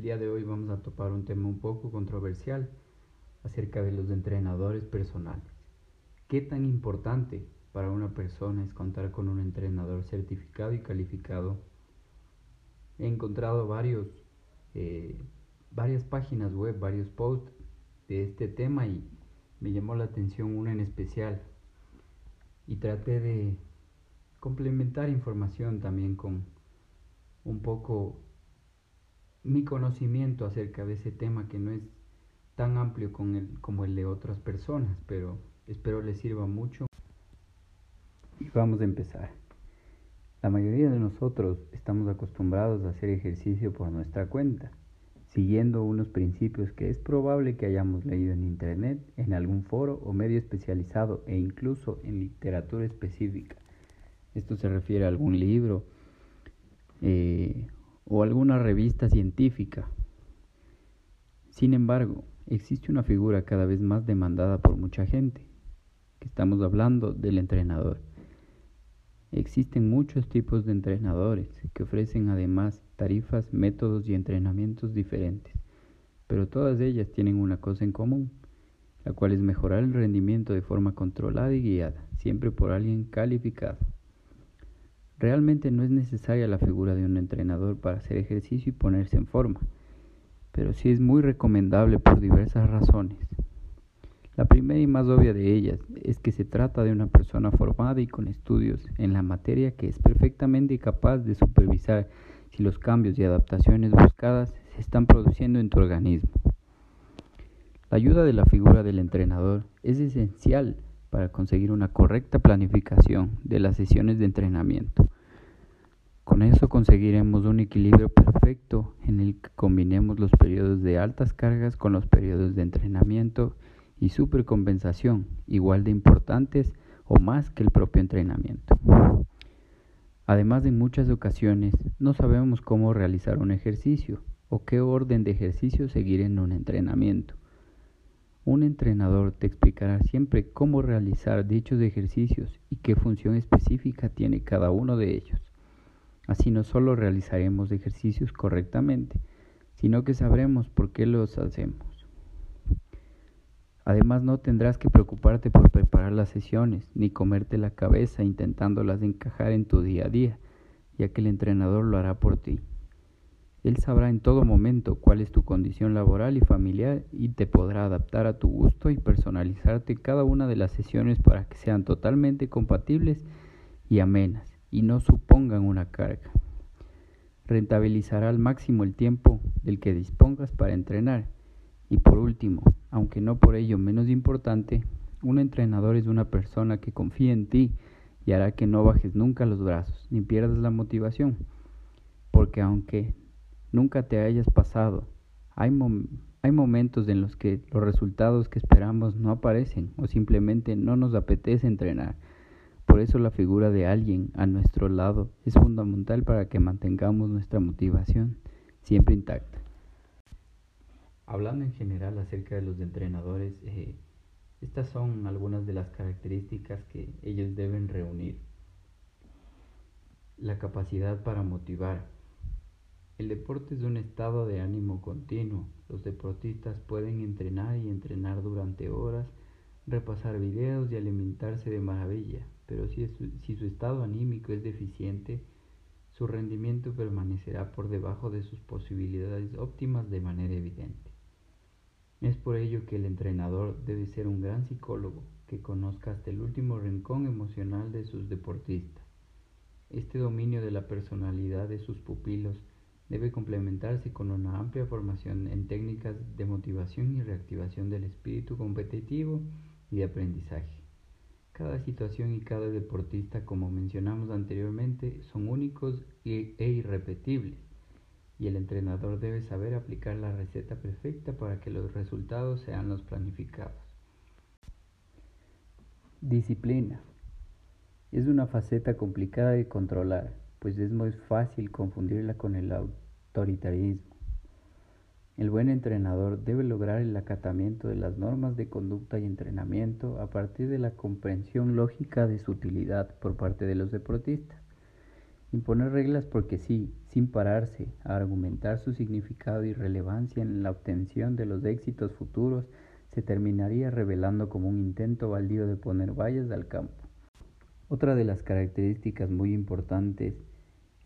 El día de hoy vamos a topar un tema un poco controversial acerca de los entrenadores personales. ¿Qué tan importante para una persona es contar con un entrenador certificado y calificado? He encontrado varios, eh, varias páginas web, varios posts de este tema y me llamó la atención una en especial y traté de complementar información también con un poco mi conocimiento acerca de ese tema que no es tan amplio con el, como el de otras personas, pero espero les sirva mucho. Y vamos a empezar. La mayoría de nosotros estamos acostumbrados a hacer ejercicio por nuestra cuenta siguiendo unos principios que es probable que hayamos leído en Internet, en algún foro o medio especializado e incluso en literatura específica. Esto se refiere a algún libro eh, o alguna revista científica. Sin embargo, existe una figura cada vez más demandada por mucha gente, que estamos hablando del entrenador. Existen muchos tipos de entrenadores que ofrecen además tarifas, métodos y entrenamientos diferentes, pero todas ellas tienen una cosa en común, la cual es mejorar el rendimiento de forma controlada y guiada, siempre por alguien calificado. Realmente no es necesaria la figura de un entrenador para hacer ejercicio y ponerse en forma, pero sí es muy recomendable por diversas razones. La primera y más obvia de ellas es que se trata de una persona formada y con estudios en la materia que es perfectamente capaz de supervisar si los cambios y adaptaciones buscadas se están produciendo en tu organismo. La ayuda de la figura del entrenador es esencial para conseguir una correcta planificación de las sesiones de entrenamiento. Con eso conseguiremos un equilibrio perfecto en el que combinemos los periodos de altas cargas con los periodos de entrenamiento y supercompensación, igual de importantes o más que el propio entrenamiento. Además, en muchas ocasiones no sabemos cómo realizar un ejercicio o qué orden de ejercicio seguir en un entrenamiento. Un entrenador te explicará siempre cómo realizar dichos ejercicios y qué función específica tiene cada uno de ellos. Así no solo realizaremos ejercicios correctamente, sino que sabremos por qué los hacemos. Además no tendrás que preocuparte por preparar las sesiones, ni comerte la cabeza intentándolas encajar en tu día a día, ya que el entrenador lo hará por ti. Él sabrá en todo momento cuál es tu condición laboral y familiar y te podrá adaptar a tu gusto y personalizarte cada una de las sesiones para que sean totalmente compatibles y amenas y no supongan una carga. Rentabilizará al máximo el tiempo del que dispongas para entrenar y por último, aunque no por ello menos importante, un entrenador es una persona que confía en ti y hará que no bajes nunca los brazos ni pierdas la motivación. Porque aunque nunca te hayas pasado, hay, hay momentos en los que los resultados que esperamos no aparecen o simplemente no nos apetece entrenar. Por eso la figura de alguien a nuestro lado es fundamental para que mantengamos nuestra motivación siempre intacta. Hablando en general acerca de los entrenadores, eh, estas son algunas de las características que ellos deben reunir. La capacidad para motivar. El deporte es un estado de ánimo continuo. Los deportistas pueden entrenar y entrenar durante horas, repasar videos y alimentarse de maravilla, pero si, si su estado anímico es deficiente, su rendimiento permanecerá por debajo de sus posibilidades óptimas de manera evidente. Es por ello que el entrenador debe ser un gran psicólogo que conozca hasta el último rincón emocional de sus deportistas. Este dominio de la personalidad de sus pupilos debe complementarse con una amplia formación en técnicas de motivación y reactivación del espíritu competitivo y de aprendizaje. Cada situación y cada deportista, como mencionamos anteriormente, son únicos e irrepetibles y el entrenador debe saber aplicar la receta perfecta para que los resultados sean los planificados. Disciplina. Es una faceta complicada de controlar, pues es muy fácil confundirla con el autoritarismo. El buen entrenador debe lograr el acatamiento de las normas de conducta y entrenamiento a partir de la comprensión lógica de su utilidad por parte de los deportistas. Imponer reglas porque sí, sin pararse a argumentar su significado y relevancia en la obtención de los éxitos futuros, se terminaría revelando como un intento baldío de poner vallas al campo. Otra de las características muy importantes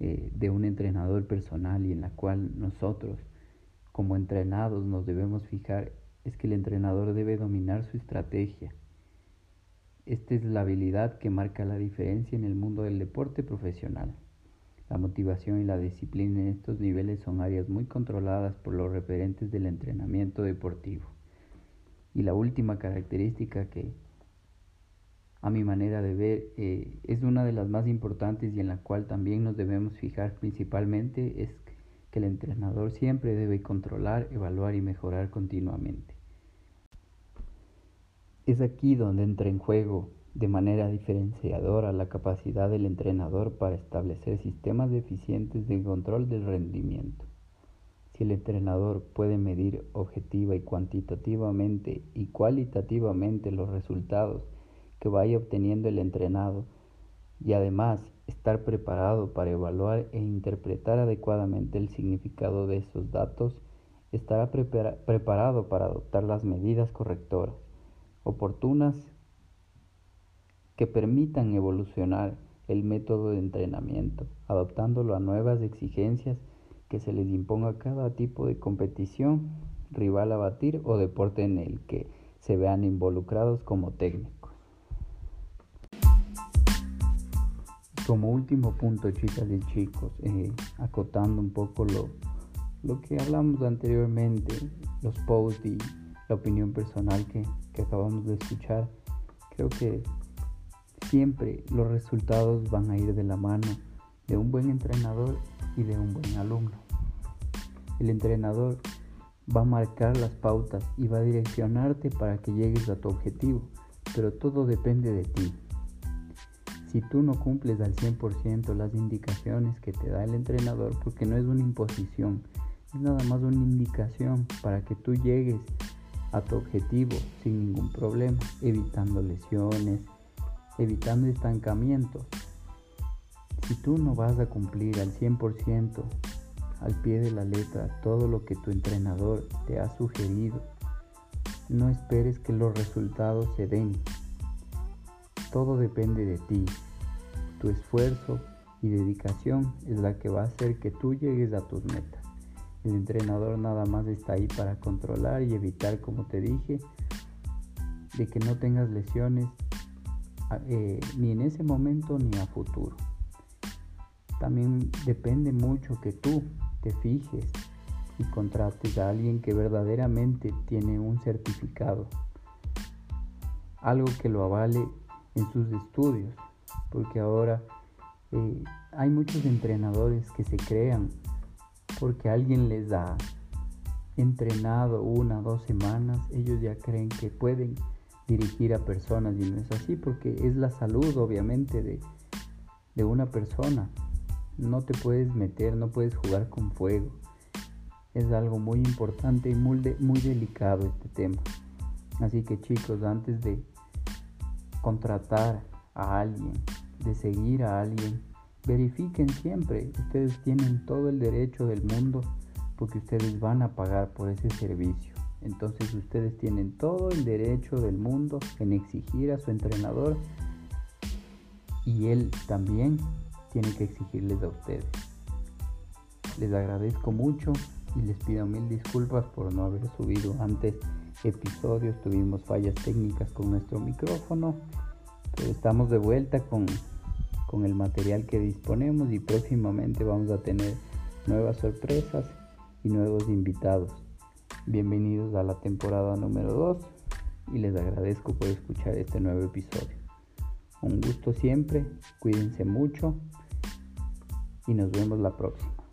eh, de un entrenador personal y en la cual nosotros como entrenados nos debemos fijar es que el entrenador debe dominar su estrategia. Esta es la habilidad que marca la diferencia en el mundo del deporte profesional. La motivación y la disciplina en estos niveles son áreas muy controladas por los referentes del entrenamiento deportivo. Y la última característica que a mi manera de ver eh, es una de las más importantes y en la cual también nos debemos fijar principalmente es que el entrenador siempre debe controlar, evaluar y mejorar continuamente. Es aquí donde entra en juego de manera diferenciadora la capacidad del entrenador para establecer sistemas eficientes de control del rendimiento. Si el entrenador puede medir objetiva y cuantitativamente y cualitativamente los resultados que vaya obteniendo el entrenado y además estar preparado para evaluar e interpretar adecuadamente el significado de esos datos, estará preparado para adoptar las medidas correctoras, oportunas, que permitan evolucionar el método de entrenamiento, adaptándolo a nuevas exigencias que se les imponga a cada tipo de competición, rival a batir o deporte en el que se vean involucrados como técnicos. Como último punto, chicas y chicos, eh, acotando un poco lo, lo que hablamos anteriormente, los posts y la opinión personal que, que acabamos de escuchar, creo que siempre los resultados van a ir de la mano de un buen entrenador y de un buen alumno. El entrenador va a marcar las pautas y va a direccionarte para que llegues a tu objetivo, pero todo depende de ti. Si tú no cumples al 100% las indicaciones que te da el entrenador, porque no es una imposición, es nada más una indicación para que tú llegues a tu objetivo sin ningún problema, evitando lesiones, evitando estancamientos. Si tú no vas a cumplir al 100% al pie de la letra todo lo que tu entrenador te ha sugerido, no esperes que los resultados se den. Todo depende de ti. Tu esfuerzo y dedicación es la que va a hacer que tú llegues a tus metas. El entrenador nada más está ahí para controlar y evitar, como te dije, de que no tengas lesiones eh, ni en ese momento ni a futuro. También depende mucho que tú te fijes y contrates a alguien que verdaderamente tiene un certificado, algo que lo avale en sus estudios, porque ahora eh, hay muchos entrenadores que se crean porque alguien les ha entrenado una dos semanas, ellos ya creen que pueden dirigir a personas y no es así porque es la salud obviamente de, de una persona. No te puedes meter, no puedes jugar con fuego. Es algo muy importante y muy delicado este tema. Así que chicos, antes de contratar a alguien, de seguir a alguien, verifiquen siempre. Ustedes tienen todo el derecho del mundo porque ustedes van a pagar por ese servicio. Entonces ustedes tienen todo el derecho del mundo en exigir a su entrenador y él también tiene que exigirles a ustedes. Les agradezco mucho y les pido mil disculpas por no haber subido antes episodios. Tuvimos fallas técnicas con nuestro micrófono, pero estamos de vuelta con, con el material que disponemos y próximamente vamos a tener nuevas sorpresas y nuevos invitados. Bienvenidos a la temporada número 2 y les agradezco por escuchar este nuevo episodio. Un gusto siempre, cuídense mucho y nos vemos la próxima.